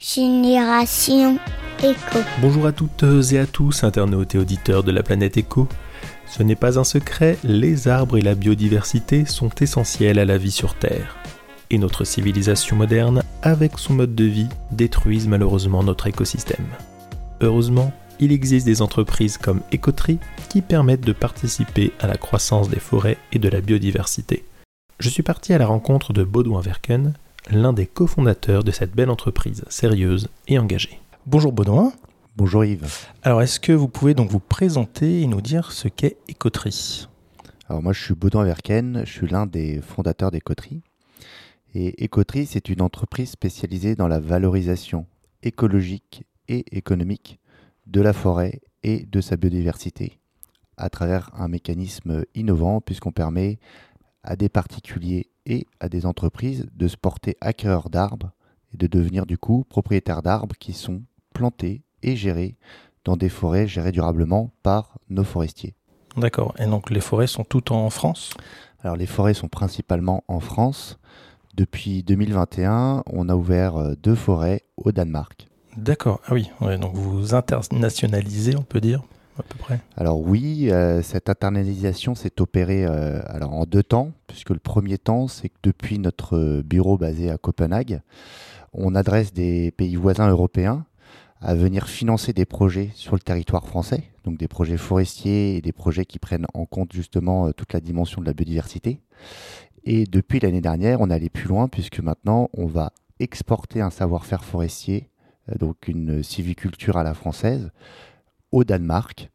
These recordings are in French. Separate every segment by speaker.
Speaker 1: Génération Éco.
Speaker 2: Bonjour à toutes et à tous, internautes et auditeurs de la planète Éco. Ce n'est pas un secret, les arbres et la biodiversité sont essentiels à la vie sur Terre. Et notre civilisation moderne, avec son mode de vie, détruisent malheureusement notre écosystème. Heureusement, il existe des entreprises comme Écoterie qui permettent de participer à la croissance des forêts et de la biodiversité. Je suis parti à la rencontre de Baudouin Verken, l'un des cofondateurs de cette belle entreprise sérieuse et engagée. Bonjour Baudouin.
Speaker 3: Bonjour Yves.
Speaker 2: Alors est-ce que vous pouvez donc vous présenter et nous dire ce qu'est Écoterie?
Speaker 3: Alors moi je suis Baudouin Verken, je suis l'un des fondateurs d'Écoterie. Et Écoterie c'est une entreprise spécialisée dans la valorisation écologique et économique de la forêt et de sa biodiversité à travers un mécanisme innovant puisqu'on permet à des particuliers et à des entreprises de se porter acquéreurs d'arbres et de devenir du coup propriétaires d'arbres qui sont plantés et gérés dans des forêts gérées durablement par nos forestiers.
Speaker 2: D'accord. Et donc les forêts sont toutes en France?
Speaker 3: Alors les forêts sont principalement en France. Depuis 2021, on a ouvert euh, deux forêts au Danemark.
Speaker 2: D'accord. Ah oui. donc vous internationalisez, on peut dire
Speaker 3: Alors oui, euh, cette internalisation s'est opérée euh, en deux temps, puisque le premier temps, c'est que depuis notre bureau basé à Copenhague, on adresse des pays voisins européens à venir financer des projets sur le territoire français, donc des projets forestiers et des projets qui prennent en compte justement euh, toute la dimension de la biodiversité. Et depuis l'année dernière, on est allé plus loin puisque maintenant on va exporter un savoir-faire forestier, donc une civiculture à la française, au Danemark.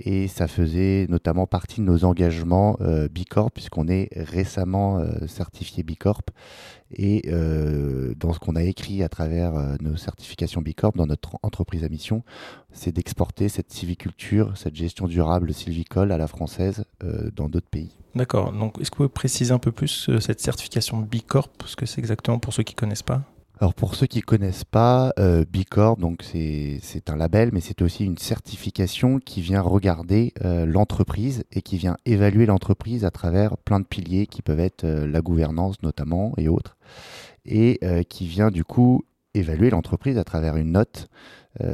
Speaker 3: Et ça faisait notamment partie de nos engagements euh, Bicorp, puisqu'on est récemment euh, certifié Bicorp. Et euh, dans ce qu'on a écrit à travers nos certifications Bicorp, dans notre entreprise à mission, c'est d'exporter cette civiculture, cette gestion durable sylvicole à la française dans d'autres pays.
Speaker 2: D'accord. Donc, est-ce que vous pouvez préciser un peu plus cette certification Bicorp, ce que c'est exactement pour ceux qui ne connaissent pas?
Speaker 3: Alors pour ceux qui connaissent pas, euh, Bicorp, donc c'est un label, mais c'est aussi une certification qui vient regarder euh, l'entreprise et qui vient évaluer l'entreprise à travers plein de piliers qui peuvent être euh, la gouvernance notamment et autres, et euh, qui vient du coup évaluer l'entreprise à travers une note.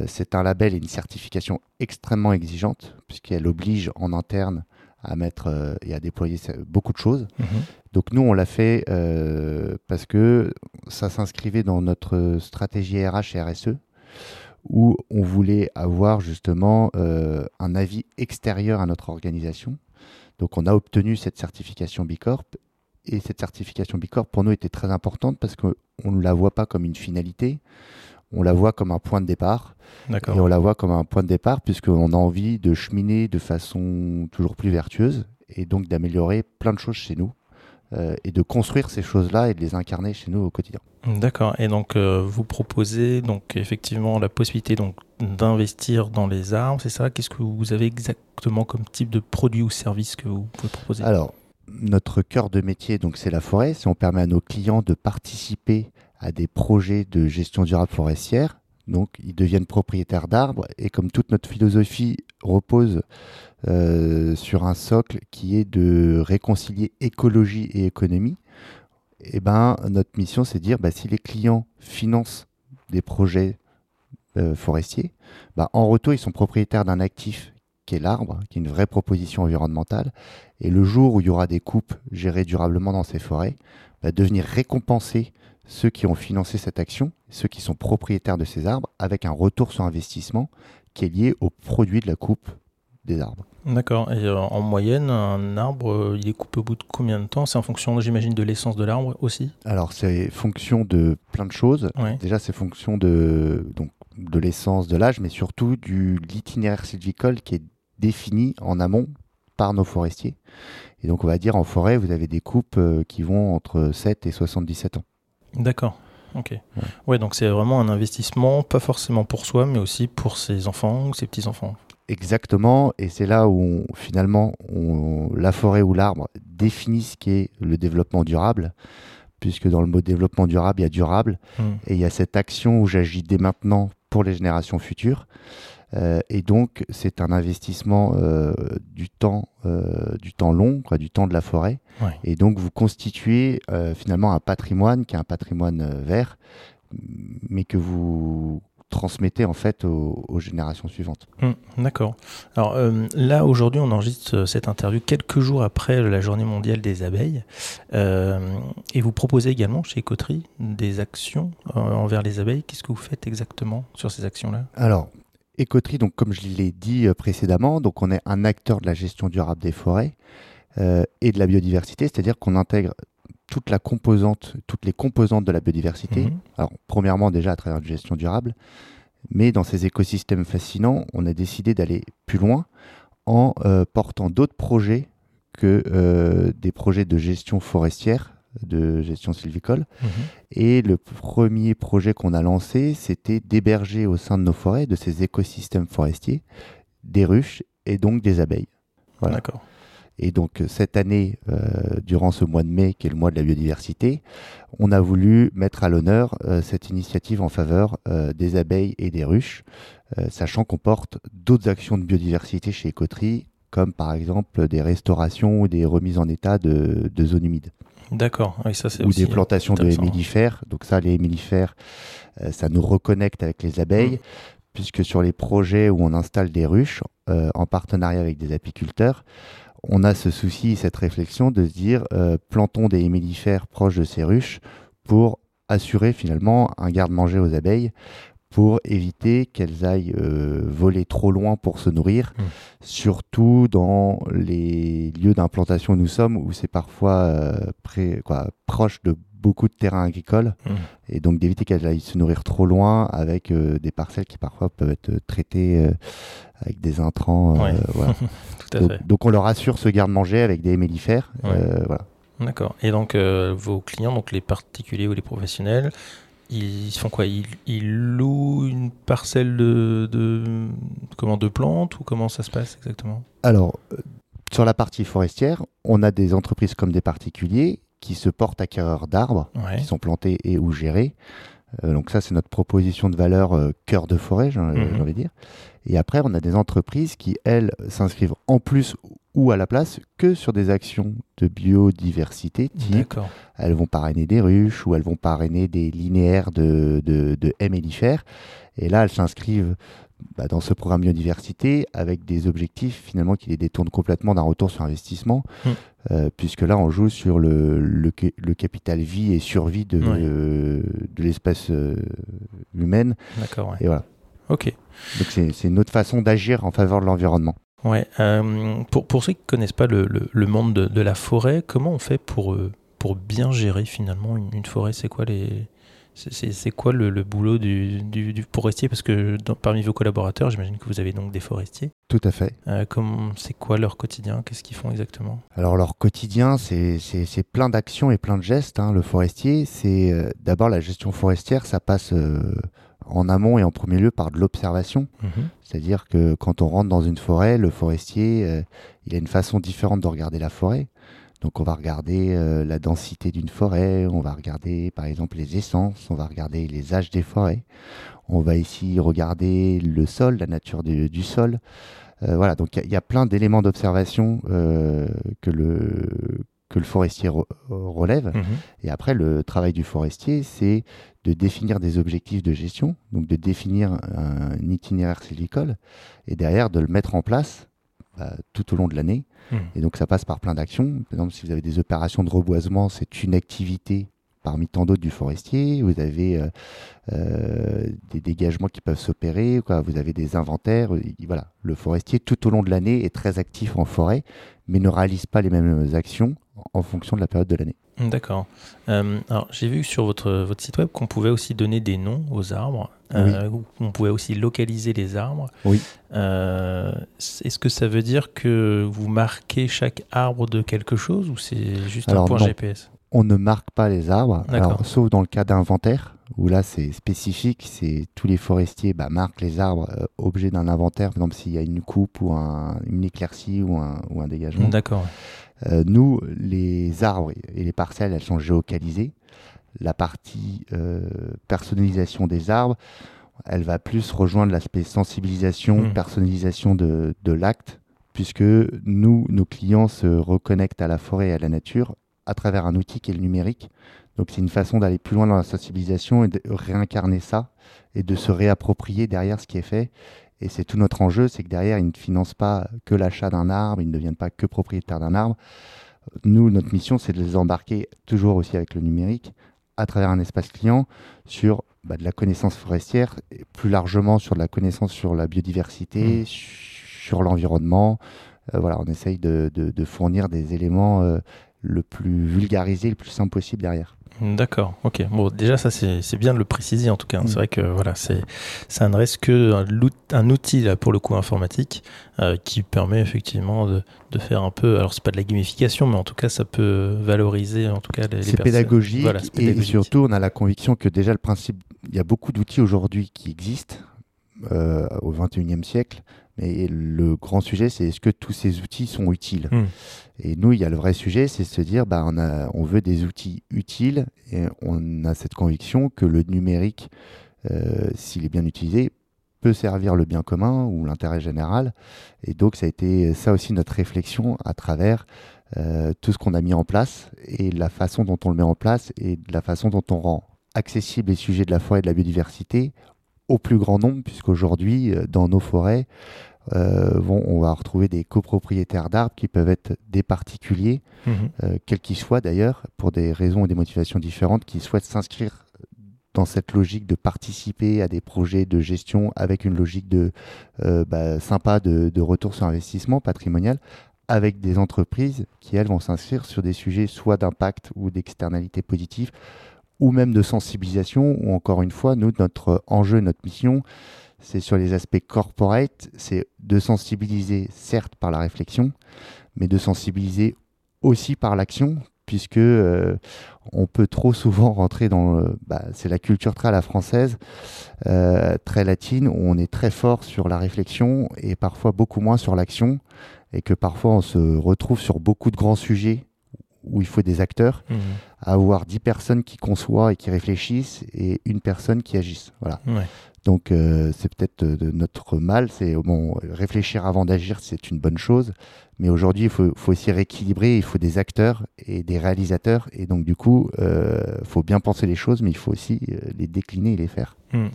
Speaker 3: c'est un label et une certification extrêmement exigeante puisqu'elle oblige en interne à mettre euh, et à déployer beaucoup de choses. Mhm. Donc nous, on l'a fait euh, parce que ça s'inscrivait dans notre stratégie RH et RSE, où on voulait avoir justement euh, un avis extérieur à notre organisation. Donc on a obtenu cette certification Bicorp, et cette certification Bicorp pour nous était très importante parce qu'on ne la voit pas comme une finalité, on la voit comme un point de départ. Et on la voit comme un point de départ puisqu'on a envie de cheminer de façon toujours plus vertueuse et donc d'améliorer plein de choses chez nous euh, et de construire ces choses-là et de les incarner chez nous au quotidien.
Speaker 2: D'accord. Et donc euh, vous proposez donc effectivement la possibilité donc d'investir dans les arbres, c'est ça? Qu'est-ce que vous avez exactement comme type de produit ou service que vous pouvez proposer?
Speaker 3: Alors notre cœur de métier donc c'est la forêt. Si on permet à nos clients de participer à des projets de gestion durable forestière. Donc, ils deviennent propriétaires d'arbres et comme toute notre philosophie repose euh, sur un socle qui est de réconcilier écologie et économie, eh ben, notre mission, c'est de dire bah, si les clients financent des projets euh, forestiers, bah, en retour, ils sont propriétaires d'un actif qui est l'arbre, qui est une vraie proposition environnementale. Et le jour où il y aura des coupes gérées durablement dans ces forêts, bah, devenir récompensés ceux qui ont financé cette action, ceux qui sont propriétaires de ces arbres, avec un retour sur investissement qui est lié au produit de la coupe des arbres.
Speaker 2: D'accord. Et euh, en moyenne, un arbre, euh, il est coupé au bout de combien de temps? C'est en fonction, j'imagine, de l'essence de l'arbre aussi?
Speaker 3: Alors, c'est fonction de plein de choses. Déjà, c'est fonction de, donc, de l'essence, de l'âge, mais surtout du l'itinéraire sylvicole qui est défini en amont par nos forestiers. Et donc, on va dire, en forêt, vous avez des coupes euh, qui vont entre 7 et 77 ans.
Speaker 2: D'accord. Ok. Ouais. donc c'est vraiment un investissement, pas forcément pour soi, mais aussi pour ses enfants ou ses petits-enfants.
Speaker 3: Exactement, et c'est là où finalement on, la forêt ou l'arbre définit ce qu'est le développement durable, puisque dans le mot développement durable, il y a durable, hmm. et il y a cette action où j'agis dès maintenant pour les générations futures. Euh, et donc, c'est un investissement euh, du temps, euh, du temps long, quoi, du temps de la forêt. Et donc, vous constituez finalement un patrimoine qui est un patrimoine vert, mais que vous transmettez en fait aux, générations suivantes.
Speaker 2: Hum, d'accord. Alors euh, là aujourd'hui on enregistre euh, cette interview quelques jours après la journée mondiale des abeilles euh, et vous proposez également chez Coterie des actions envers les abeilles. Qu'est-ce que vous faites exactement sur ces actions-là?
Speaker 3: Alors Écoterie, donc comme je l'ai dit précédemment, donc on est un acteur de la gestion durable des forêts et de la biodiversité, c'est-à-dire qu'on intègre toute la composante, toutes les composantes de la biodiversité. Mhm. Alors, premièrement, déjà à travers une gestion durable, mais dans ces écosystèmes fascinants, on a décidé d'aller plus loin en euh, portant d'autres projets que euh, des projets de gestion forestière, de gestion sylvicole. Mhm. Et le premier projet qu'on a lancé, c'était d'héberger au sein de nos forêts, de ces écosystèmes forestiers, des ruches et donc des abeilles.
Speaker 2: Voilà. D'accord.
Speaker 3: Et donc cette année, euh, durant ce mois de mai, qui est le mois de la biodiversité, on a voulu mettre à l'honneur euh, cette initiative en faveur euh, des abeilles et des ruches, sachant qu'on porte d'autres actions de biodiversité chez Écoterie, comme par exemple des restaurations ou des remises en état de, zones humides.
Speaker 2: D'accord, oui, ça c'est
Speaker 3: Ou des plantations de hémilifères. Donc ça, les hémilifères, ça nous reconnecte avec les abeilles, mmh. puisque sur les projets où on installe des ruches, en partenariat avec des apiculteurs, on a ce souci, cette réflexion de se dire euh, plantons des hémilifères proches de ces ruches pour assurer finalement un garde-manger aux abeilles pour éviter qu'elles aillent euh, voler trop loin pour se nourrir, mmh. surtout dans les lieux d'implantation où nous sommes, où c'est parfois euh, proche de beaucoup de terrains agricoles, mmh. et donc d'éviter qu'elles aillent se nourrir trop loin avec des parcelles qui parfois peuvent être traitées avec des intrants. donc, on leur assure ce garde-manger avec des mélifères. Euh, voilà.
Speaker 2: D'accord. Et donc euh, vos clients, donc les particuliers ou les professionnels, ils font quoi? Ils, louent une parcelle de, de, comment, de plantes ou comment ça se passe exactement?
Speaker 3: Alors, euh, sur la partie forestière, on a des entreprises comme des particuliers qui se portent acquéreurs d'arbres qui sont plantés et ou gérés. Donc ça, c'est notre proposition de valeur cœur de forêt, j'ai mhm. envie de dire. Et après, on a des entreprises qui, elles, s'inscrivent en plus ou à la place que sur des actions de biodiversité. Type, elles vont parrainer des ruches ou elles vont parrainer des linéaires de, de, de Et là, elles s'inscrivent bah, dans ce programme biodiversité avec des objectifs finalement qui les détournent complètement d'un retour sur investissement, hmm. euh, puisque là, on joue sur le, le, capital vie et survie de, de l'espèce euh, humaine.
Speaker 2: D'accord.
Speaker 3: Et voilà.
Speaker 2: Ok.
Speaker 3: Donc c'est une autre façon d'agir en faveur de l'environnement.
Speaker 2: Ouais. Euh, pour, pour, ceux qui ne connaissent pas le, le, monde de, de, la forêt, comment on fait pour, euh, pour bien gérer finalement une, forêt? C'est quoi les c'est quoi le, le boulot du, du, forestier? Parce que parmi vos collaborateurs, j'imagine que vous avez donc des forestiers.
Speaker 3: Tout à fait.
Speaker 2: Euh, c'est quoi leur quotidien? Qu'est-ce qu'ils font exactement?
Speaker 3: Alors leur quotidien, c'est plein d'actions et plein de gestes. Hein. Le forestier, c'est euh, d'abord la gestion forestière, ça passe en amont et en premier lieu par de l'observation. Mhm. C'est-à-dire que quand on rentre dans une forêt, le forestier, euh, il a une façon différente de regarder la forêt. Donc on va regarder euh, la densité d'une forêt, on va regarder par exemple les essences, on va regarder les âges des forêts, on va ici regarder le sol, la nature du sol. Euh, voilà, donc il y, a plein d'éléments d'observation que le que le forestier relève. Mhm. Et après, le travail du forestier, c'est de définir des objectifs de gestion, donc de définir un, itinéraire sylvicole, et derrière de le mettre en place tout au long de l'année. Mhm. Et donc ça passe par plein d'actions. Par exemple, si vous avez des opérations de reboisement, c'est une activité parmi tant d'autres du forestier. Vous avez euh, euh, des dégagements qui peuvent s'opérer, vous avez des inventaires. Voilà, le forestier tout au long de l'année est très actif en forêt, mais ne réalise pas les mêmes actions en fonction de la période de l'année.
Speaker 2: D'accord. Euh, alors j'ai vu sur votre, votre site web qu'on pouvait aussi donner des noms aux arbres. Euh, on pouvait aussi localiser les arbres.
Speaker 3: Oui.
Speaker 2: Euh, est-ce que ça veut dire que vous marquez chaque arbre de quelque chose ou c'est juste un point GPS
Speaker 3: On ne marque pas les arbres, sauf dans le cas d'inventaire où là c'est spécifique, c'est tous les forestiers bah, marquent les arbres objets d'un inventaire, par exemple s'il y a une coupe ou une éclaircie ou un, ou un dégagement.
Speaker 2: D'accord.
Speaker 3: Euh, nous, les arbres et les parcelles, elles sont géocalisées. La partie euh, personnalisation des arbres, elle va plus rejoindre l'aspect sensibilisation, hmm. personnalisation de, l'acte, puisque nous, nos clients se reconnectent à la forêt et à la nature à travers un outil qui est le numérique. Donc c'est une façon d'aller plus loin dans la sensibilisation et de réincarner ça et de se réapproprier derrière ce qui est fait. Et c'est tout notre enjeu, c'est que derrière, ils ne financent pas que l'achat d'un arbre, ils ne deviennent pas que propriétaires d'un arbre. Nous, notre mission, c'est de les embarquer toujours aussi avec le numérique à travers un espace client sur bah, de la connaissance forestière et plus largement sur de la connaissance sur la biodiversité, mmh. sur l'environnement. Euh, voilà, on essaye de, fournir des éléments euh, le plus vulgarisés, le plus simple possible derrière.
Speaker 2: D'accord, ok. Bon, déjà, ça, c'est bien de le préciser en tout cas. C'est mm. vrai que voilà, ça ne reste que un, outil, là, pour le coup, informatique, euh, qui permet effectivement de, de, faire un peu. Alors, c'est pas de la gamification, mais en tout cas, ça peut valoriser en tout cas les,
Speaker 3: C'est pédagogique, et surtout, on a la conviction que déjà, le principe. Il y a beaucoup d'outils aujourd'hui qui existent euh, au 21e siècle. Mais le grand sujet, c'est est-ce que tous ces outils sont utiles hmm. Et nous, il y a le vrai sujet, c'est se dire, bah, on, a, on veut des outils utiles et on a cette conviction que le numérique, euh, s'il est bien utilisé, peut servir le bien commun ou l'intérêt général. Et donc, ça a été ça aussi notre réflexion à travers euh, tout ce qu'on a mis en place et la façon dont on le met en place et la façon dont on rend accessible les sujets de la forêt et de la biodiversité au plus grand nombre, puisqu'aujourd'hui, euh, dans nos forêts, euh, on va retrouver des copropriétaires d'arbres qui peuvent être des particuliers, mhm. euh, quels qu'ils soient d'ailleurs, pour des raisons et des motivations différentes, qui souhaitent s'inscrire dans cette logique de participer à des projets de gestion avec une logique de bah, sympa de, de, retour sur investissement patrimonial, avec des entreprises qui, elles, vont s'inscrire sur des sujets soit d'impact ou d'externalité positive, ou même de sensibilisation, ou encore une fois, nous, notre enjeu, notre mission, c'est sur les aspects corporate, c'est de sensibiliser certes par la réflexion, mais de sensibiliser aussi par l'action, puisque euh, on peut trop souvent rentrer dans bah, c'est la culture très à la française, euh, très latine, où on est très fort sur la réflexion et parfois beaucoup moins sur l'action, et que parfois on se retrouve sur beaucoup de grands sujets où il faut des acteurs, mmh. avoir dix personnes qui conçoivent et qui réfléchissent et une personne qui agisse. Voilà. Donc euh, c'est peut-être de notre mal, c'est bon, réfléchir avant d'agir, c'est une bonne chose, mais aujourd'hui il faut, faut, aussi rééquilibrer, il faut des acteurs et des réalisateurs, et donc du coup il euh, faut bien penser les choses, mais il faut aussi euh, les décliner et les faire. Mmh, mmh.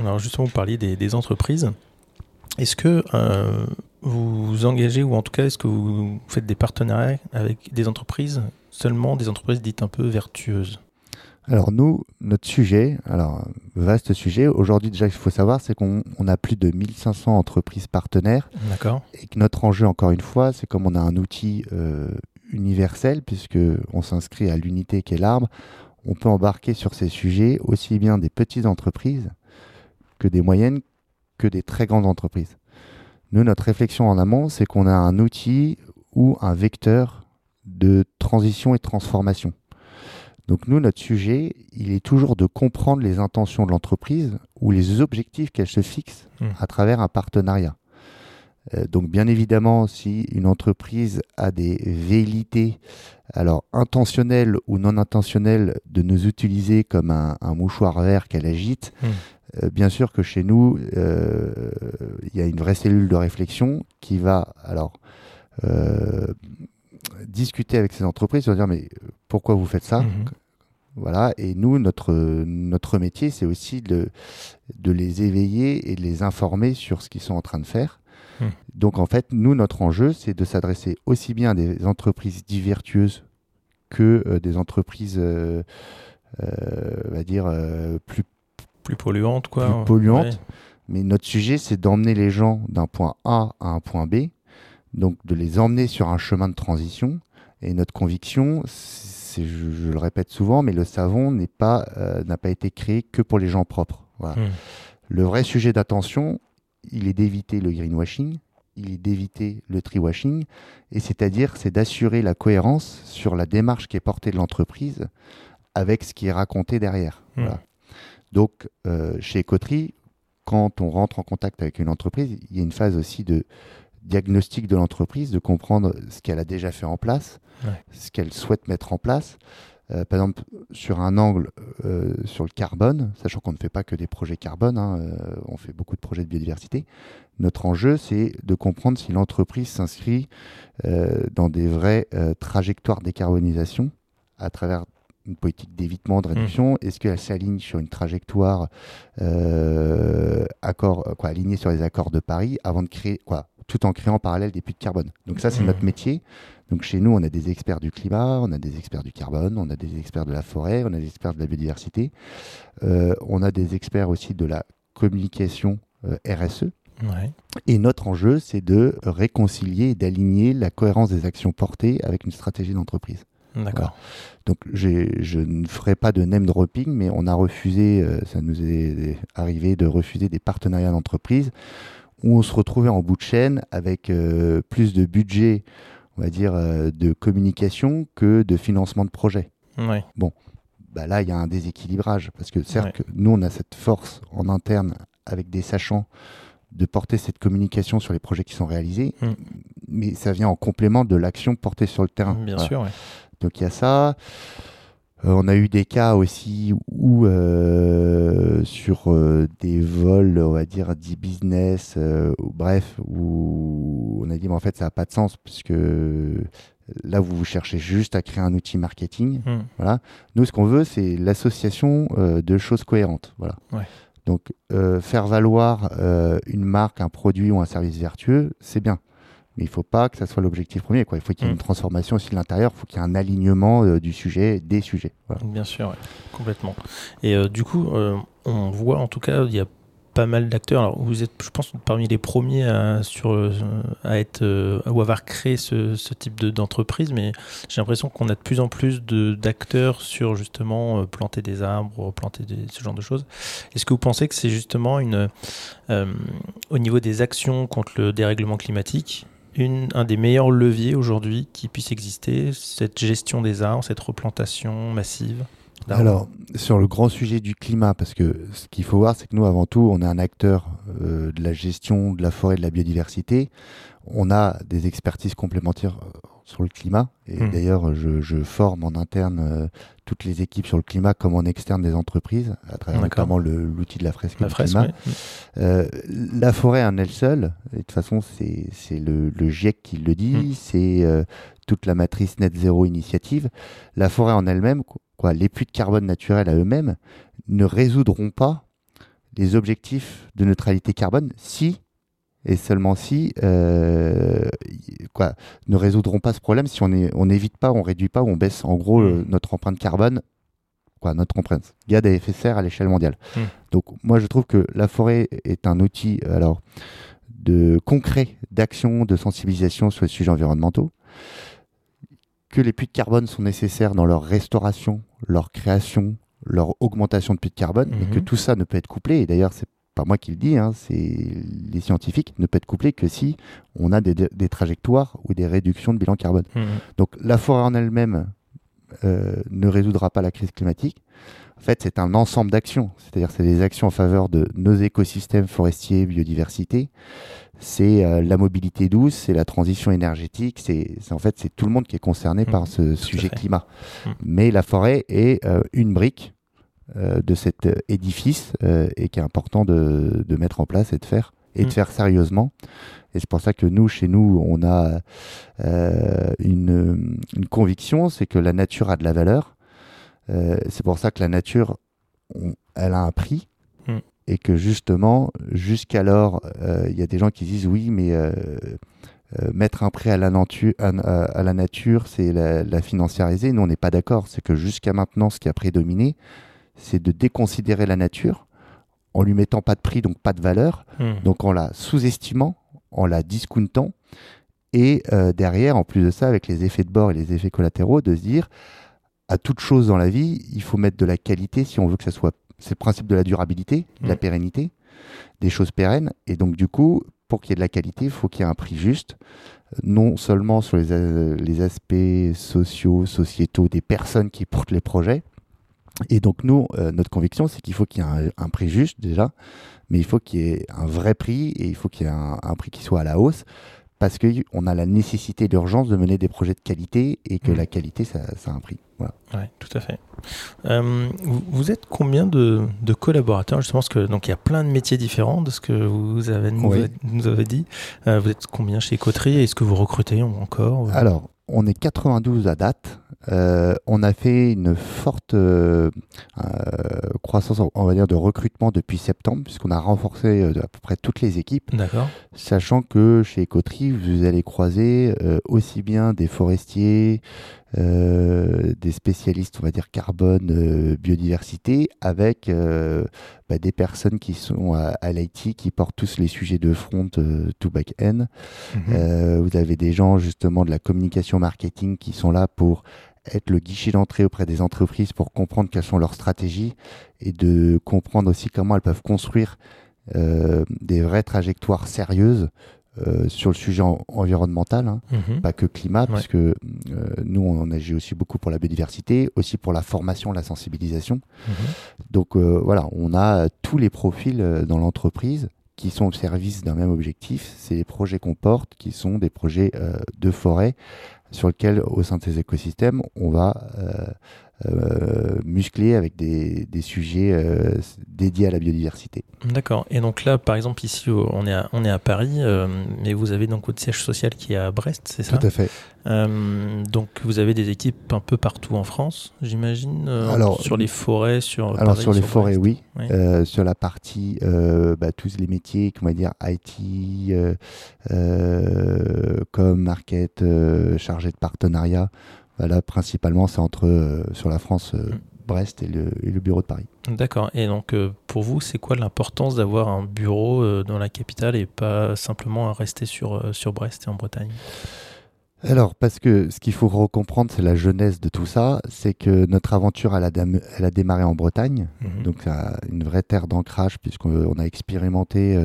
Speaker 2: Alors justement, vous parliez des, des entreprises. Est-ce que vous vous engagez, ou en tout cas, est-ce que vous faites des partenariats avec des entreprises, seulement des entreprises dites un peu vertueuses?
Speaker 3: Alors nous, notre sujet, alors vaste sujet, aujourd'hui déjà qu'il faut savoir, c'est qu'on a plus de 1500 entreprises partenaires.
Speaker 2: D'accord.
Speaker 3: Et que notre enjeu, encore une fois, c'est comme on a un outil euh, universel, puisque on s'inscrit à l'unité qu'est l'arbre, on peut embarquer sur ces sujets aussi bien des petites entreprises que des moyennes, que des très grandes entreprises. Nous, notre réflexion en amont, c'est qu'on a un outil ou un vecteur de transition et de transformation. Donc nous, notre sujet, il est toujours de comprendre les intentions de l'entreprise ou les objectifs qu'elle se fixe hmm. à travers un partenariat. Euh, donc bien évidemment, si une entreprise a des velléités, alors intentionnelles ou non intentionnelles, de nous utiliser comme un, mouchoir vert qu'elle agite, hmm. Euh, bien sûr que chez nous, euh, il y a une vraie cellule de réflexion qui va alors euh, discuter avec ces entreprises, sur dire mais pourquoi vous faites ça mhm. Voilà, et nous, notre, notre métier, c'est aussi de, de les éveiller et de les informer sur ce qu'ils sont en train de faire. Mhm. Donc en fait, nous, notre enjeu, c'est de s'adresser aussi bien à des entreprises divertueuses que des entreprises, on va dire, plus
Speaker 2: plus polluante, quoi.
Speaker 3: Plus polluante. Mais notre sujet, c'est d'emmener les gens d'un point A à un point B, donc de les emmener sur un chemin de transition. Et notre conviction, je, le répète souvent, mais le savon n'est pas, euh, n'a pas été créé que pour les gens propres. Hmm. Le vrai sujet d'attention, il est d'éviter le greenwashing, il est d'éviter le tree-washing, et c'est-à-dire c'est d'assurer la cohérence sur la démarche qui est portée de l'entreprise avec ce qui est raconté derrière. Hmm. Voilà. Donc, euh, chez Ecoterie, quand on rentre en contact avec une entreprise, il y a une phase aussi de diagnostic de l'entreprise, de comprendre ce qu'elle a déjà fait en place, ce qu'elle souhaite mettre en place. Euh, par exemple, sur un angle euh, sur le carbone, sachant qu'on ne fait pas que des projets carbone, hein, on fait beaucoup de projets de biodiversité. Notre enjeu, c'est de comprendre si l'entreprise s'inscrit dans des vraies trajectoires décarbonisation à travers une politique d'évitement, de réduction Est-ce qu'elle s'aligne sur une trajectoire euh, accord, quoi, alignée sur les accords de Paris avant de créer, quoi, tout en créant en parallèle des puits de carbone Donc ça, c'est notre métier. Donc chez nous, on a des experts du climat, on a des experts du carbone, on a des experts de la forêt, on a des experts de la biodiversité, euh, on a des experts aussi de la communication euh, RSE. Et notre enjeu, c'est de réconcilier et d'aligner la cohérence des actions portées avec une stratégie d'entreprise.
Speaker 2: D'accord.
Speaker 3: Donc je ne ferai pas de name dropping, mais on a refusé, euh, ça nous est arrivé de refuser des partenariats d'entreprise où on se retrouvait en bout de chaîne avec plus de budget on va dire, euh, de communication que de financement de projet. Bon, bah là, il y a un déséquilibrage, parce que certes, nous, on a cette force en interne avec des sachants de porter cette communication sur les projets qui sont réalisés, mm. mais ça vient en complément de l'action portée sur le terrain.
Speaker 2: Bien sûr,
Speaker 3: Donc il y a ça. Euh, on a eu des cas aussi où, euh, sur euh, des vols, on va dire, dits business, bref, où on a dit, mais en fait, ça n'a pas de sens, puisque là, vous, vous cherchez juste à créer un outil marketing. Hmm. Voilà. Nous, ce qu'on veut, c'est l'association de choses cohérentes. Voilà. Donc, faire valoir une marque, un produit ou un service vertueux, c'est bien mais il ne faut pas que ça soit l'objectif premier. Quoi. Il faut qu'il y ait une mm. transformation aussi de l'intérieur, il faut qu'il y ait un alignement euh, du sujet, des sujets.
Speaker 2: Bien sûr, complètement. Et euh, du coup, euh, on voit en tout cas, il y a pas mal d'acteurs. Alors, vous êtes, je pense, parmi les premiers à, sur, à être ou avoir créé ce, ce type d'entreprise, mais j'ai l'impression qu'on a de plus en plus d'acteurs sur justement planter des arbres, planter des, ce genre de choses. Est-ce que vous pensez que c'est justement une, au niveau des actions contre le dérèglement climatique, un des meilleurs leviers aujourd'hui qui puisse exister, cette gestion des arbres, cette replantation massive
Speaker 3: alors, sur le grand sujet du climat, parce que ce qu'il faut voir, c'est que nous, avant tout, on est un acteur euh, de la gestion de la forêt, de la biodiversité. On a des expertises complémentaires sur le climat. Et hmm. d'ailleurs, je, forme en interne euh, toutes les équipes sur le climat comme en externe des entreprises, à travers notamment l'outil de la fresque la climat. la forêt en elle seule, et de toute façon, c'est le, le, GIEC qui le dit, hmm. c'est toute la matrice net zéro initiative. La forêt en elle-même, les puits de carbone naturels à eux-mêmes ne résoudront pas les objectifs de neutralité carbone si et seulement si euh, quoi ne résoudront pas ce problème si on n'évite pas, on réduit pas on baisse en gros mmh. notre empreinte carbone quoi notre empreinte gaz à effet de serre à l'échelle mondiale. Mmh. Donc moi je trouve que la forêt est un outil alors de concret d'action de sensibilisation sur les sujets environnementaux que les puits de carbone sont nécessaires dans leur restauration, leur création, leur augmentation de puits de carbone, et que mhm. tout ça ne peut être couplé. Et d'ailleurs, c'est pas moi qui le dis, hein, c'est les scientifiques, ne peut être couplé que si on a des, trajectoires ou des réductions de bilan carbone. Mhm. Donc la forêt en elle-même euh, ne résoudra pas la crise climatique. En fait, c'est un ensemble d'actions. C'est-à-dire, c'est des actions en faveur de nos écosystèmes forestiers, biodiversité, c'est euh, la mobilité douce, c'est la transition énergétique, c'est en fait c'est tout le monde qui est concerné par mmh, ce sujet climat. Mmh. Mais la forêt est euh, une brique de cet édifice et qui est important de, mettre en place et de faire et de mmh. faire sérieusement. Et c'est pour ça que nous, chez nous, on a une, conviction, c'est que la nature a de la valeur. c'est pour ça que la nature, elle a un prix et que justement, jusqu'alors, euh, il y a des gens qui disent oui, mais euh, euh, mettre un prêt à la, nature, à, la nature, c'est la, financiariser. Nous, on n'est pas d'accord. C'est que jusqu'à maintenant, ce qui a prédominé, c'est de déconsidérer la nature en lui mettant pas de prix, donc pas de valeur, hmm. donc en la sous-estimant, en la discountant, et derrière, en plus de ça, avec les effets de bord et les effets collatéraux, de se dire à toute chose dans la vie, il faut mettre de la qualité si on veut que ça soit c'est le principe de la durabilité, de la mmh. pérennité, des choses pérennes. Et donc, du coup, pour qu'il y ait de la qualité, il faut qu'il y ait un prix juste, non seulement sur les, euh, les, aspects sociaux, sociétaux des personnes qui portent les projets. Et donc, nous, euh, notre conviction, c'est qu'il faut qu'il y ait un, prix juste déjà, mais il faut qu'il y ait un vrai prix et il faut qu'il y ait un, un prix qui soit à la hausse parce qu'on a la nécessité d'urgence de mener des projets de qualité et que mmh. la qualité, ça, a un prix. Voilà.
Speaker 2: Oui, tout à fait. Euh, vous, êtes combien de, collaborateurs? Je pense que donc il y a plein de métiers différents de ce que vous avez nous, avez dit. Euh, vous êtes combien chez Coterie? Est-ce que vous recrutez encore?
Speaker 3: Alors, on est 92 à date. Euh, on a fait une forte euh, euh, croissance, on va dire, de recrutement depuis septembre, puisqu'on a renforcé à peu près toutes les équipes.
Speaker 2: D'accord.
Speaker 3: Sachant que chez Ecotri, vous allez croiser aussi bien des forestiers, des spécialistes, on va dire, carbone, biodiversité, avec bah, des personnes qui sont à, l'IT, qui portent tous les sujets de front to back-end. Mhm. vous avez des gens, justement, de la communication marketing qui sont là pour être le guichet d'entrée auprès des entreprises pour comprendre quelles sont leurs stratégies et de comprendre aussi comment elles peuvent construire euh, des vraies trajectoires sérieuses euh, sur le sujet environnemental, hein. mhm. pas que climat, parce que euh, nous, on agit aussi beaucoup pour la biodiversité, aussi pour la formation, la sensibilisation. Mhm. Donc voilà, on a tous les profils dans l'entreprise qui sont au service d'un même objectif. C'est les projets qu'on porte, qui sont des projets de forêt sur lequel, au sein de ces écosystèmes, on va euh, euh, muscler avec des, des sujets euh, dédiés à la biodiversité.
Speaker 2: D'accord. Et donc là, par exemple, ici, on est à, on est à Paris, mais vous avez donc votre siège social qui est à Brest, c'est ça?
Speaker 3: Tout à fait.
Speaker 2: donc vous avez des équipes un peu partout en France, j'imagine Alors sur les forêts, sur
Speaker 3: alors sur les forêts, oui. sur la partie, bah, tous les métiers, comment dire, IT, comme market, chargé de partenariat. Là, principalement, c'est entre euh, sur la France, euh, mm. Brest et le, bureau de Paris.
Speaker 2: D'accord. Et donc, euh, pour vous, c'est quoi l'importance d'avoir un bureau dans la capitale et pas simplement rester sur, sur Brest et en Bretagne?
Speaker 3: Alors, parce que ce qu'il faut recomprendre, c'est la jeunesse de tout ça, c'est que notre aventure, elle a, elle a démarré en Bretagne, mm-hmm. donc une vraie terre d'ancrage, puisqu'on a expérimenté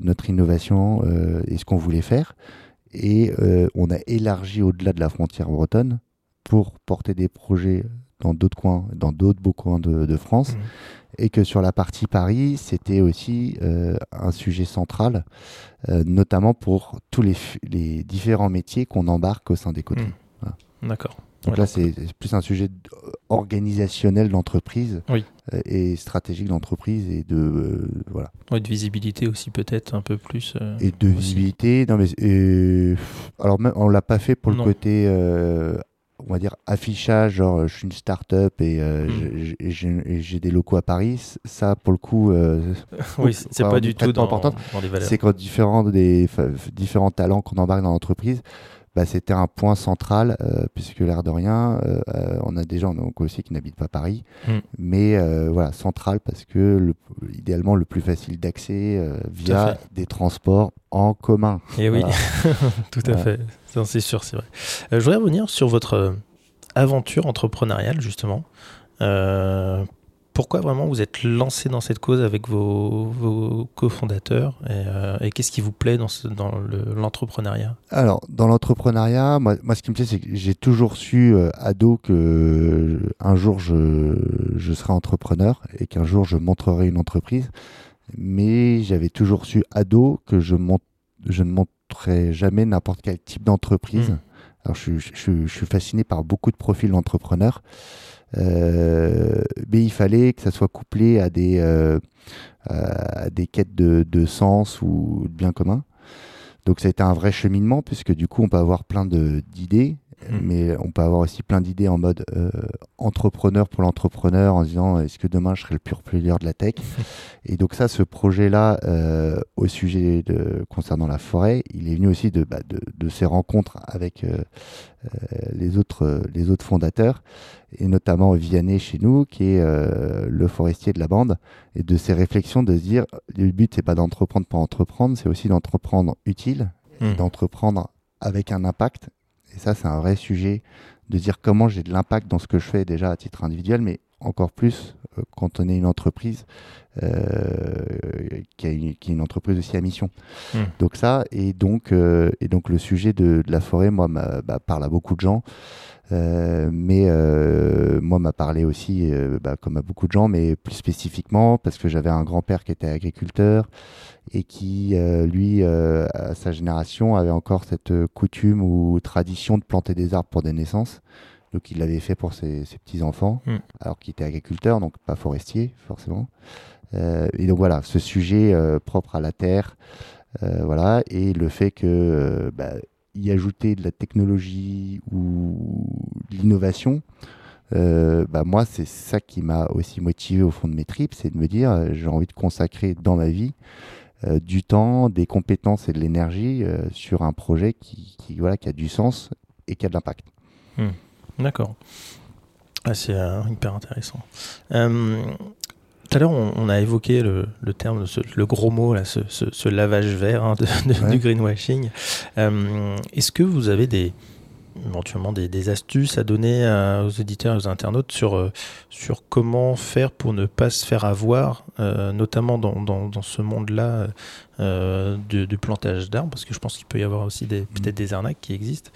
Speaker 3: notre innovation et ce qu'on voulait faire. Et euh, on a élargi au-delà de la frontière bretonne pour porter des projets dans d'autres coins, dans d'autres beaux coins de, France. Mmh. Et que sur la partie Paris, c'était aussi euh, un sujet central, euh, notamment pour tous les, les différents métiers qu'on embarque au sein des côtés.
Speaker 2: Mmh. D'accord.
Speaker 3: Donc là, c'est plus un sujet organisationnel d'entreprise euh, et stratégique d'entreprise et de euh, voilà.
Speaker 2: de visibilité aussi peut-être un peu plus. Euh,
Speaker 3: et de visibilité, non mais alors même, on l'a pas fait pour le côté on va dire affichage, genre je suis une start-up et, hmm. j'ai des locaux à Paris. Ça, pour le coup,
Speaker 2: oui, c'est pas du tout dans, valeurs.
Speaker 3: C'est quand différents des différents talents qu'on embarque dans l'entreprise bah, c'était un point central, euh, puisque l'air de rien, euh, euh, on a des gens donc, aussi qui n'habitent pas Paris, mm. mais voilà, central parce que le, idéalement le plus facile d'accès via des transports en commun.
Speaker 2: Et eh oui, tout à fait, c'est sûr, c'est vrai. je voudrais revenir sur votre aventure entrepreneuriale, justement pourquoi vraiment vous êtes lancé dans cette cause avec vos, cofondateurs et, et qu'est-ce qui vous plaît dans, dans l'entrepreneuriat?
Speaker 3: Alors, dans l'entrepreneuriat, moi, moi, ce qui me plaît, c'est que j'ai toujours su, euh, ado, que euh, un jour je, je serai entrepreneur et qu'un jour je montrerai une entreprise. Mais j'avais toujours su, ado, que je, je ne montrerai jamais n'importe quel type d'entreprise. Mmh. Alors, je, je, je, suis fasciné par beaucoup de profils d'entrepreneurs. Euh, mais il fallait que ça soit couplé à des, euh, à des quêtes de, de, sens ou de bien commun. Donc ça a été un vrai cheminement puisque du coup on peut avoir plein d'idées Mm. Mais on peut avoir aussi plein d'idées en mode euh, entrepreneur pour l'entrepreneur en disant est-ce que demain je serai le pur player de la tech? Et donc ça, ce projet-là euh, au sujet de, concernant la forêt, il est venu aussi de, bah, de, de, ces rencontres avec euh, les, autres, les autres fondateurs et notamment Vianney chez nous qui est le forestier de la bande et de ces réflexions de se dire le but c'est pas d'entreprendre pour entreprendre, c'est aussi d'entreprendre utile, mm. d'entreprendre avec un impact et ça, c'est un vrai sujet de dire comment j'ai de l'impact dans ce que je fais déjà à titre individuel, mais encore plus euh, quand on est une entreprise euh, qui, une, est une entreprise aussi à mission. Hmm. Donc ça, et donc, euh, et donc le sujet de, de la forêt, moi, bah, parle à beaucoup de gens. Euh, mais euh, moi m'a parlé aussi, bah, comme à beaucoup de gens, mais plus spécifiquement parce que j'avais un grand-père qui était agriculteur, et qui, euh, lui, euh, à sa génération, avait encore cette euh, coutume ou tradition de planter des arbres pour des naissances. Donc il l'avait fait pour ses, petits-enfants, hmm. alors qu'il était agriculteur, donc pas forestier, forcément. et donc voilà, ce sujet propre à la terre, voilà, et le fait que bah, y ajouter de la technologie ou de l'innovation, bah moi, c'est ça qui m'a aussi motivé au fond de mes tripes, c'est de me dire, j'ai envie de consacrer dans ma vie du temps, des compétences et de l'énergie sur un projet qui, voilà, qui a du sens et qui a de l'impact.
Speaker 2: Hmm. D'accord. Ah, c'est hyper intéressant. Euh, tout à l'heure, on, a évoqué le, terme, le gros mot, là, ce, lavage vert hein, du greenwashing. Euh, est-ce que vous avez des, éventuellement des, astuces à donner aux éditeurs et aux internautes sur, euh, sur comment faire pour ne pas se faire avoir, euh, notamment dans, dans, ce monde-là du, plantage d'arbres, parce que je pense qu'il peut y avoir aussi des, mmh. peut-être des arnaques qui existent.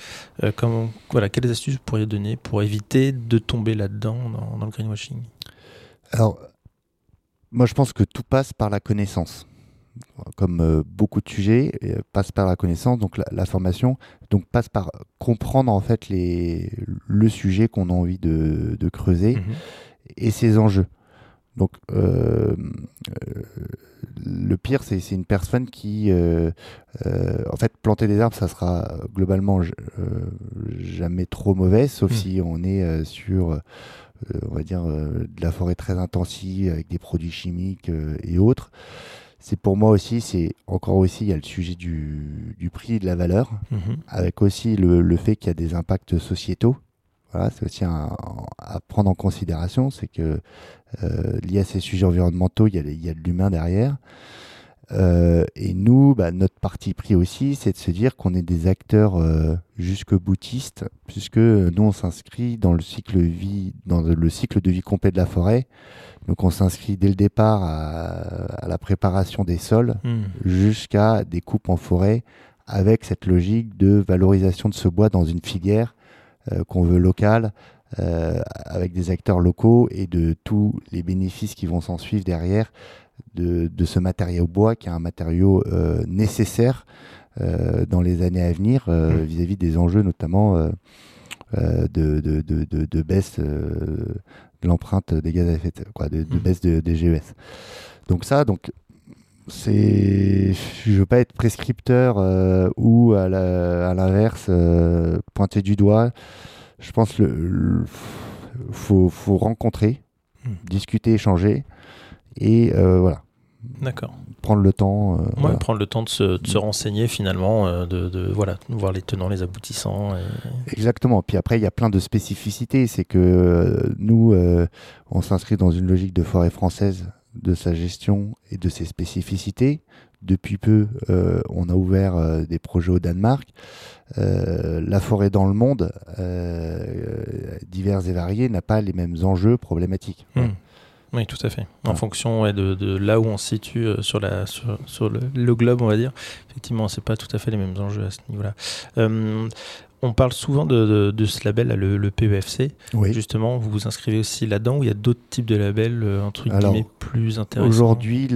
Speaker 2: comment, voilà, quelles astuces vous pourriez donner pour éviter de tomber là-dedans dans, dans le greenwashing?
Speaker 3: Alors, moi, je pense que tout passe par la connaissance. Comme euh, beaucoup de sujets, euh, passe par la connaissance, donc la, formation, donc passe par comprendre en fait les, le sujet qu'on a envie de, creuser mhm. et ses enjeux. Donc, euh, le pire, c'est une personne qui, en fait, planter des arbres, ça sera globalement jamais trop mauvais, sauf mhm. si on est sur on va dire, euh, de la forêt très intensive avec des produits chimiques euh, et autres. C'est pour moi aussi, c'est encore aussi, il y a le sujet du, prix et de la valeur, mhm. avec aussi le, fait qu'il y a des impacts sociétaux. Voilà, c'est aussi à prendre en considération, c'est que lié à ces sujets environnementaux, il y a, il y a de l'humain derrière. Euh, et nous, bah, notre parti pris aussi, c'est de se dire qu'on est des acteurs euh, jusque boutistes, puisque nous, on s'inscrit dans le cycle vie, dans le cycle de vie complet de la forêt. Donc, on s'inscrit dès le départ à, la préparation des sols, hmm. jusqu'à des coupes en forêt, avec cette logique de valorisation de ce bois dans une filière euh, qu'on veut locale, avec des acteurs locaux et de tous les bénéfices qui vont s'en suivre derrière de, ce matériau bois qui est un matériau euh, nécessaire euh, dans les années à venir euh, mmh. vis-à-vis des enjeux notamment de, de, baisse de l'empreinte des gaz à effet de serre, quoi, de, mmh. baisse des GES. Donc ça, donc c'est, je veux pas être prescripteur ou à l'inverse pointer du doigt. Je pense le, faut, faut rencontrer, mmh. discuter, échanger. Et euh, voilà.
Speaker 2: D'accord.
Speaker 3: Prendre le temps.
Speaker 2: Euh, prendre le temps de se, renseigner finalement, euh, de, voilà, voir les tenants, les aboutissants.
Speaker 3: Exactement. Puis après, il y a plein de spécificités. C'est que nous, on s'inscrit dans une logique de forêt française, de sa gestion et de ses spécificités. Depuis peu, on a ouvert des projets au Danemark. la forêt dans le monde, divers et variés, n'a pas les mêmes enjeux problématiques.
Speaker 2: Hmm. Oui, tout à fait. En fonction de, de, là où on se situe euh, sur, la, sur, le, globe, on va dire, effectivement, c'est pas tout à fait les mêmes enjeux à ce niveau-là. Euh, on parle souvent de, de, ce label, le, le PEFC. Justement, vous vous inscrivez aussi là-dedans ou il y a d'autres types de labels, euh, un truc plus intéressants?
Speaker 3: Aujourd'hui,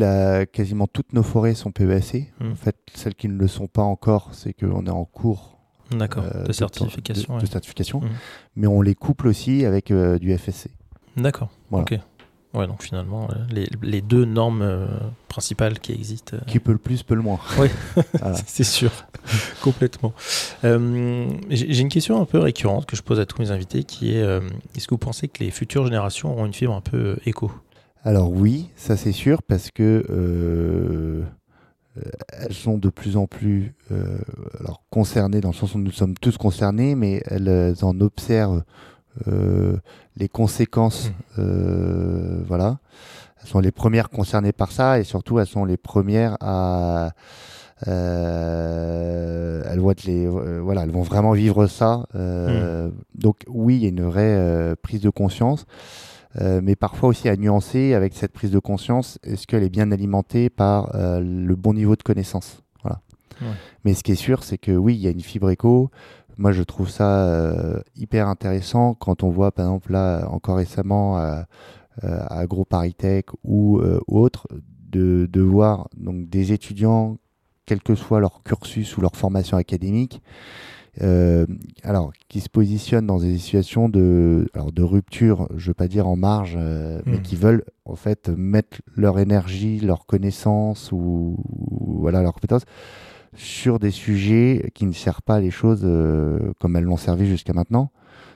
Speaker 3: quasiment toutes nos forêts sont PEFC. Hmm. En fait, celles qui ne le sont pas encore, c'est qu'on est en cours
Speaker 2: D'accord, de, certification.
Speaker 3: De, certification. Hmm. Mais on les couple aussi avec du FSC.
Speaker 2: D'accord. Ok. Ouais, donc finalement, euh, les, les deux normes euh, principales qui existent.
Speaker 3: Euh, qui peut le plus, peut le moins.
Speaker 2: Oui, c'est sûr, complètement. J'ai une question un peu récurrente que je pose à tous mes invités qui est est-ce que vous pensez que les futures générations auront une fibre un peu éco?
Speaker 3: Alors oui, ça c'est sûr, parce que elles sont de plus en plus alors, concernées, dans le sens où nous sommes tous concernés, mais elles en observent les conséquences, mmh. euh, voilà. Elles sont les premières concernées par ça et surtout elles sont les premières à euh, elles vont les voilà elles vont vraiment vivre ça mmh. donc oui il y a une vraie prise de conscience mais parfois aussi à nuancer avec cette prise de conscience est-ce qu'elle est bien alimentée par le bon niveau de connaissance? Voilà mais ce qui est sûr c'est que oui il y a une fibre éco moi, je trouve ça euh, hyper intéressant quand on voit, par exemple, là, encore récemment, euh, à AgroParisTech ou euh, autre, de, de, voir donc, des étudiants, quel que soit leur cursus ou leur formation académique, alors, qui se positionnent dans des situations de, alors, de rupture, je veux pas dire en marge, mais hmm. qui veulent en fait mettre leur énergie, leur connaissance ou, ou voilà leur compétence sur des sujets qui ne servent pas les choses euh, comme elles l'ont servi jusqu'à maintenant.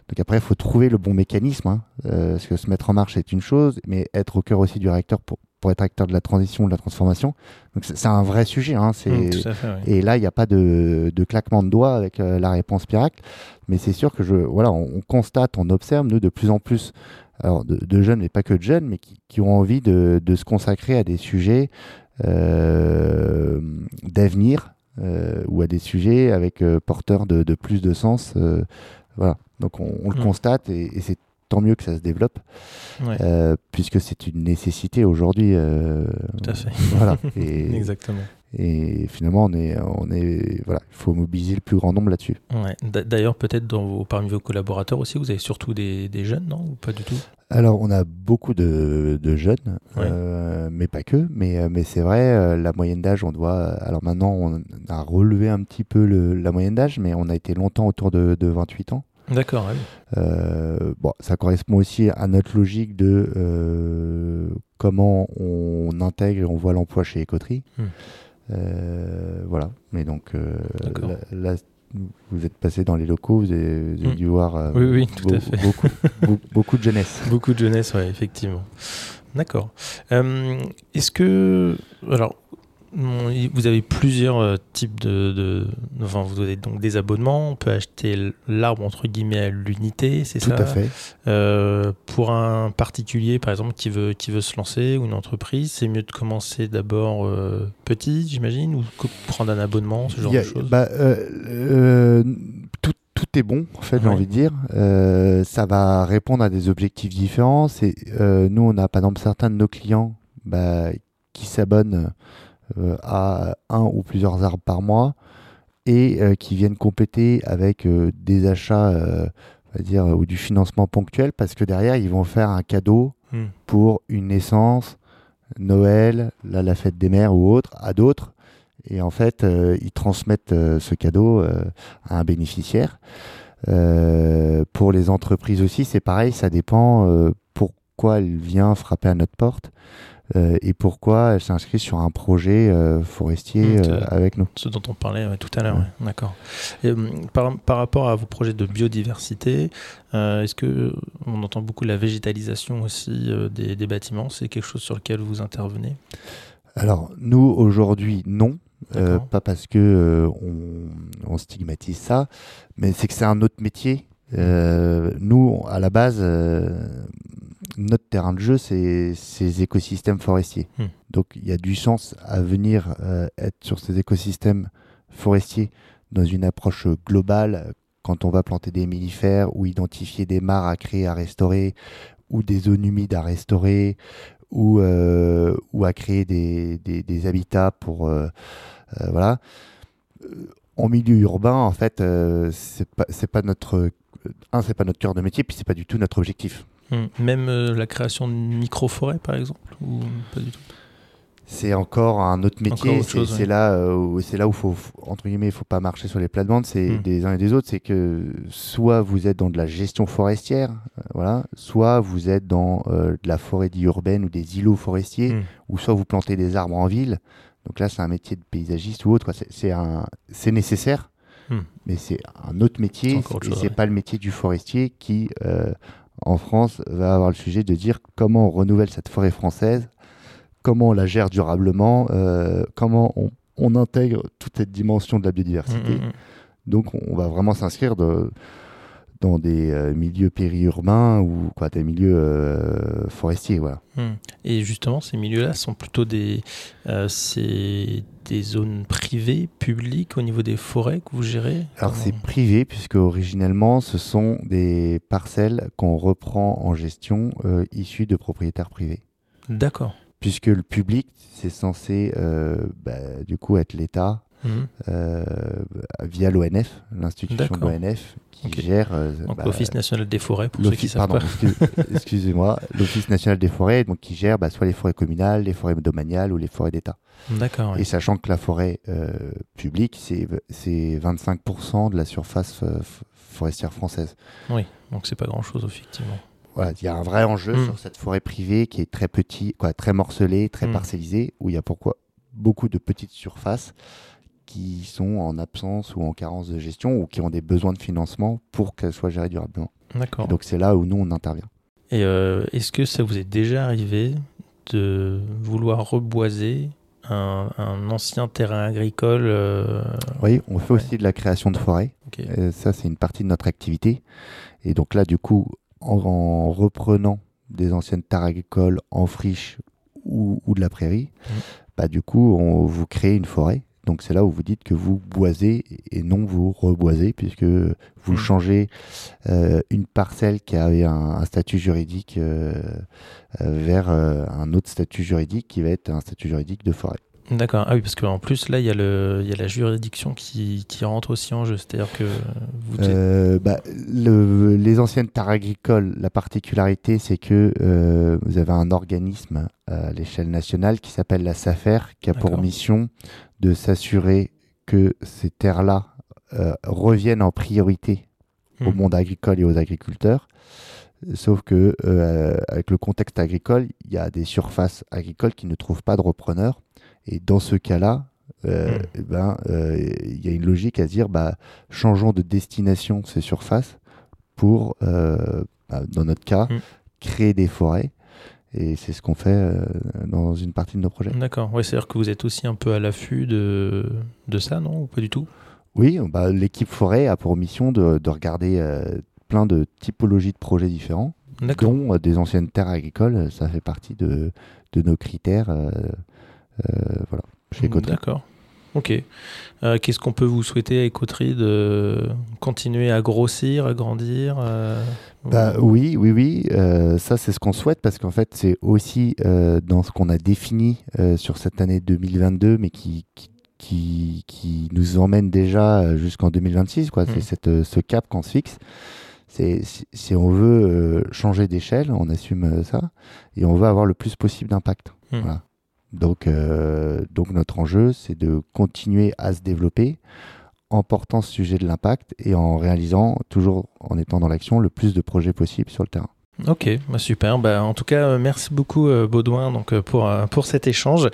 Speaker 3: Donc après, il faut trouver le bon mécanisme. Hein. Euh, parce que se mettre en marche, c'est une chose, mais être au cœur aussi du réacteur pour, pour être acteur de la transition, de la transformation. Donc c'est un vrai sujet. Hein.
Speaker 2: Mm, fait, oui.
Speaker 3: et là, il n'y a pas de, de claquement de doigts avec euh, la réponse miracle. Mais c'est sûr que je, voilà, on, on constate, on observe, nous, de plus en plus, alors de, de jeunes, mais pas que de jeunes, mais qui, qui ont envie de, de se consacrer à des sujets euh, d'avenir euh, ou à des sujets avec euh, porteurs de, de plus de sens. euh, voilà. Donc on, on le constate et, et c'est tant mieux que ça se développe,
Speaker 2: Ouais,
Speaker 3: euh, puisque c'est une nécessité aujourd'hui. euh,
Speaker 2: tout à fait.
Speaker 3: voilà. Et,
Speaker 2: Exactement.
Speaker 3: et finalement, on est, on est, voilà, il faut mobiliser le plus grand nombre là-dessus.
Speaker 2: Ouais. D'ailleurs, peut-être dans vos, parmi vos collaborateurs aussi, vous avez surtout des, des jeunes, non? Ou pas du tout?
Speaker 3: Alors, on a beaucoup de, de jeunes,
Speaker 2: Ouais.
Speaker 3: euh, mais pas que. Mais, euh, mais c'est vrai, euh, la moyenne d'âge, on doit. Alors maintenant, on a relevé un petit peu le- la moyenne d'âge, mais on a été longtemps autour de, de 28 ans.
Speaker 2: D'accord, ouais.
Speaker 3: Euh, bon, ça correspond aussi à notre logique de comment on intègre et on voit l'emploi chez Ecoterie.
Speaker 2: Hmm.
Speaker 3: Voilà. Mais donc là, vous êtes passé dans les locaux, vous avez, vous avez
Speaker 2: Hmm.
Speaker 3: dû voir euh,
Speaker 2: Oui, oui, tout à fait.
Speaker 3: beaucoup, beau- beaucoup de jeunesse.
Speaker 2: Beaucoup de jeunesse, ouais, effectivement. D'accord. Euh, Est-ce que. Alors, vous avez plusieurs euh, types de, de- Enfin, vous avez donc des abonnements. On peut acheter l'arbre, entre guillemets, à l'unité, c'est
Speaker 3: Tout
Speaker 2: ça
Speaker 3: à fait.
Speaker 2: Euh, Pour un particulier, par exemple, qui veut, qui veut se lancer, ou une entreprise, c'est mieux de commencer d'abord euh, petit, j'imagine, ou prendre un abonnement, ce genre
Speaker 3: a-
Speaker 2: de choses?
Speaker 3: bah, euh, tout, tout est bon, en fait, j'ai envie de dire. Ça va répondre à des objectifs différents. Nous, on a par exemple certains de nos clients bah, qui s'abonnent à un ou plusieurs arbres par mois et euh, qui viennent compléter avec euh, des achats, euh, on va dire, ou du financement ponctuel parce que derrière, ils vont faire un cadeau
Speaker 2: Hmm.
Speaker 3: pour une naissance, Noël, la fête des mères ou autre, à d'autres. Et en fait, euh, ils transmettent euh, ce cadeau euh, à un bénéficiaire. Euh, pour les entreprises aussi, c'est pareil, ça dépend euh, pourquoi elle vient frapper à notre porte euh, et pourquoi elle s'inscrit sur un projet euh, forestier
Speaker 2: Mm,
Speaker 3: euh, avec nous.
Speaker 2: Ce dont on parlait tout à l'heure,
Speaker 3: Ouais.
Speaker 2: ouais, d'accord. Hum, par, par rapport à vos projets de biodiversité, euh, est-ce que on entend beaucoup la végétalisation aussi euh, des, des bâtiments C'est quelque chose sur lequel vous intervenez?
Speaker 3: Alors, nous, aujourd'hui, non. Euh, pas parce que euh, on, on stigmatise ça, mais c'est que c'est un autre métier. Euh, nous, à la base, euh, notre terrain de jeu, c'est ces écosystèmes forestiers.
Speaker 2: Hmm.
Speaker 3: Donc, il y a du sens à venir euh, être sur ces écosystèmes forestiers dans une approche globale quand on va planter des mellifères ou identifier des mares à créer, à restaurer, ou des zones humides à restaurer, ou, euh, ou à créer des, des, des habitats pour euh, voilà. En milieu urbain, en fait, c'est pas pas notre un c'est pas notre cœur de métier, puis c'est pas du tout notre objectif.
Speaker 2: Hum, Même euh, la création de micro-forêts, par exemple Ou pas du tout?
Speaker 3: C'est encore un autre métier. C'est
Speaker 2: ouais.
Speaker 3: là euh, où c'est là où faut entre guillemets, il faut pas marcher sur les plates-bandes. C'est
Speaker 2: Mm.
Speaker 3: des uns et des autres. C'est que soit vous êtes dans de la gestion forestière, euh, voilà, soit vous êtes dans euh, de la forêt urbaine ou des îlots forestiers,
Speaker 2: Mm.
Speaker 3: ou soit vous plantez des arbres en ville. Donc là, c'est un métier de paysagiste ou autre. C'est- nécessaire, mais c'est un autre métier.
Speaker 2: C'est ouais.
Speaker 3: pas le métier du forestier qui, euh, en France, va avoir le sujet de dire comment on renouvelle cette forêt française comment on la gère durablement, euh, comment on, on intègre toute cette dimension de la biodiversité.
Speaker 2: Hum, hum, hum.
Speaker 3: Donc on, on va vraiment s'inscrire de- dans des euh, milieux périurbains ou quoi, des milieux euh, forestiers. Voilà.
Speaker 2: Hum. Et justement, ces milieux-là sont plutôt des, euh, des zones privées, publiques au niveau des forêts que vous gérez?
Speaker 3: Alors c'est privé puisque originellement ce sont des parcelles qu'on reprend en gestion euh, issues de propriétaires privés.
Speaker 2: D'accord.
Speaker 3: Puisque le public, c'est censé bah, du coup être l'État
Speaker 2: Hum.
Speaker 3: euh, via l'ONF, l'institution de l'ONF qui gère euh,
Speaker 2: Donc
Speaker 3: bah,
Speaker 2: l'Office national des forêts, pour ceux qui savent
Speaker 3: pardon,
Speaker 2: pas.
Speaker 3: excusez-moi, l'Office national des forêts, donc qui gère bah, soit les forêts communales, les forêts domaniales ou les forêts d'État.
Speaker 2: D'accord.
Speaker 3: Et sachant que la forêt euh, publique, c'est c'est 25% de la surface euh, forestière française.
Speaker 2: Oui, donc c'est pas grand-chose, effectivement.
Speaker 3: Voilà, il y a un vrai enjeu
Speaker 2: Mm.
Speaker 3: sur cette forêt privée qui est très petit, quoi, très morcelée, très
Speaker 2: Mm.
Speaker 3: parcellisée, où il y a pourquoi beaucoup de petites surfaces qui sont en absence ou en carence de gestion ou qui ont des besoins de financement pour qu'elles soient gérées durablement.
Speaker 2: D'accord.
Speaker 3: Donc c'est là où nous on intervient.
Speaker 2: Et euh, est-ce que ça vous est déjà arrivé de vouloir reboiser un, un ancien terrain agricole euh,
Speaker 3: Oui, on fait
Speaker 2: Ouais.
Speaker 3: aussi de la création de forêt.
Speaker 2: ok.
Speaker 3: Euh, ça, c'est une partie de notre activité. Et donc là, du coup, en, en reprenant des anciennes terres agricoles en friche ou, ou de la prairie,
Speaker 2: Mhm.
Speaker 3: bah, du coup, on, vous créez une forêt. Donc c'est là où vous dites que vous boisez et non vous reboisez, puisque vous
Speaker 2: Mhm.
Speaker 3: changez euh, une parcelle qui avait un, un statut juridique euh, euh, vers un autre statut juridique qui va être un statut juridique de forêt.
Speaker 2: D'accord. Ah oui, parce qu'en plus, là, il y, a le- il y a la juridiction qui, qui rentre aussi en jeu. C'est-à-dire que vous.
Speaker 3: Euh, bah, le- les anciennes terres agricoles, la particularité, c'est que euh, vous avez un organisme à l'échelle nationale qui s'appelle la SAFER, qui a pour mission de s'assurer que ces terres-là euh, reviennent en priorité au
Speaker 2: Hmm.
Speaker 3: monde agricole et aux agriculteurs. Sauf que avec le contexte agricole, il y a des surfaces agricoles qui ne trouvent pas de repreneurs. Et dans ce cas-là, euh,
Speaker 2: Hmm.
Speaker 3: eh ben, euh, il y a une logique à se dire, bah, changeons de destination ces surfaces pour, euh, bah, dans notre cas,
Speaker 2: Hmm.
Speaker 3: créer des forêts. Et c'est ce qu'on fait dans une partie de nos projets.
Speaker 2: D'accord. Ouais, c'est-à-dire que vous êtes aussi un peu à l'affût de, de ça, non? Ou pas du tout?
Speaker 3: Oui, bah, l'équipe forêt a pour mission de, de regarder plein de typologies de projets différents, dont des anciennes terres agricoles. Ça fait partie de, de nos critères. Euh, voilà, chez Écoterie.
Speaker 2: D'accord. Ok. Euh, Qu'est-ce qu'on peut vous souhaiter à Écoterie de continuer à grossir, à grandir euh,
Speaker 3: Bah, oui, oui, oui. euh, ça, c'est ce qu'on souhaite parce qu'en fait, c'est aussi dans ce qu'on a défini sur cette année 2022, mais qui, qui, qui, qui nous emmène déjà jusqu'en 2026. Quoi.
Speaker 2: Mm.
Speaker 3: C'est cette, euh, ce cap qu'on se fixe. C'est, si, si on veut changer d'échelle, on assume ça, et on veut avoir le plus possible d'impact.
Speaker 2: Mm.
Speaker 3: Voilà. Donc, euh, donc notre enjeu, c'est de continuer à se développer en portant ce sujet de l'impact et en réalisant, toujours en étant dans l'action, le plus de projets possible sur le terrain.
Speaker 2: Ok, bah super. Bah, en tout cas, euh, merci beaucoup euh, Baudouin donc, pour, pour cet échange.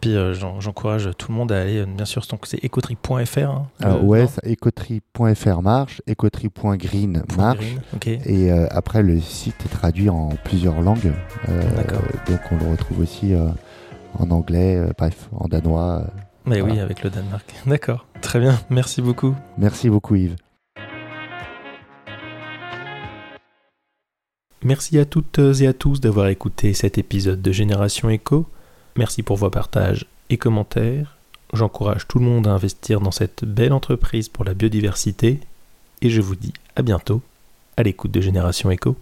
Speaker 2: Puis euh, j'en- j'encourage tout le monde à aller, bien sûr, c'est écoterie.fr. Hein, euh,
Speaker 3: ouais, écoterie.fr marche, écoterie.green marche.
Speaker 2: green.
Speaker 3: Et euh, après, le site est traduit en plusieurs langues.
Speaker 2: D'accord.
Speaker 3: Donc, on le retrouve aussi en anglais, euh, bref, en danois. euh.
Speaker 2: Mais oui, avec le Danemark. D'accord. Très bien. Merci beaucoup.
Speaker 3: Merci beaucoup, Yves.
Speaker 2: Merci à toutes et à tous d'avoir écouté cet épisode de Génération Echo. Merci pour vos partages et commentaires. J'encourage tout le monde à investir dans cette belle entreprise pour la biodiversité. Et je vous dis à bientôt à l'écoute de Génération Echo.